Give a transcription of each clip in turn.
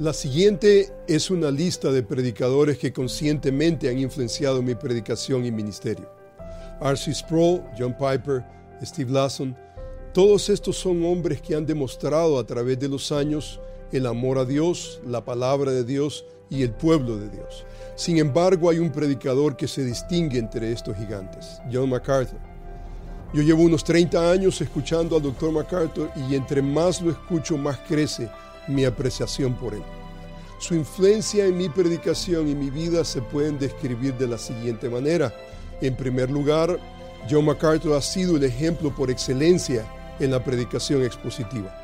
La siguiente es una lista de predicadores que conscientemente han influenciado mi predicación y ministerio. R.C. Sproul, John Piper, Steve Lasson, todos estos son hombres que han demostrado a través de los años el amor a Dios, la palabra de Dios y el pueblo de Dios. Sin embargo, hay un predicador que se distingue entre estos gigantes, John MacArthur. Yo llevo unos 30 años escuchando al Dr. MacArthur y entre más lo escucho, más crece mi apreciación por él. Su influencia en mi predicación y mi vida se pueden describir de la siguiente manera. En primer lugar, John MacArthur ha sido el ejemplo por excelencia en la predicación expositiva.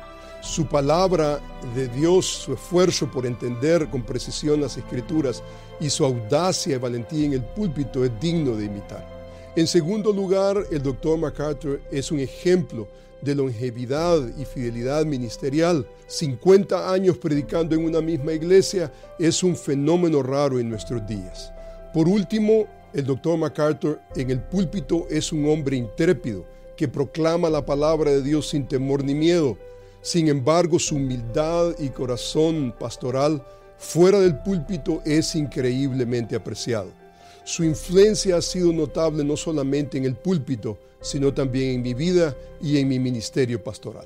Su palabra de Dios, su esfuerzo por entender con precisión las escrituras y su audacia y valentía en el púlpito es digno de imitar. En segundo lugar, el doctor MacArthur es un ejemplo de longevidad y fidelidad ministerial. 50 años predicando en una misma iglesia es un fenómeno raro en nuestros días. Por último, el doctor MacArthur en el púlpito es un hombre intrépido que proclama la palabra de Dios sin temor ni miedo. Sin embargo, su humildad y corazón pastoral fuera del púlpito es increíblemente apreciado. Su influencia ha sido notable no solamente en el púlpito, sino también en mi vida y en mi ministerio pastoral.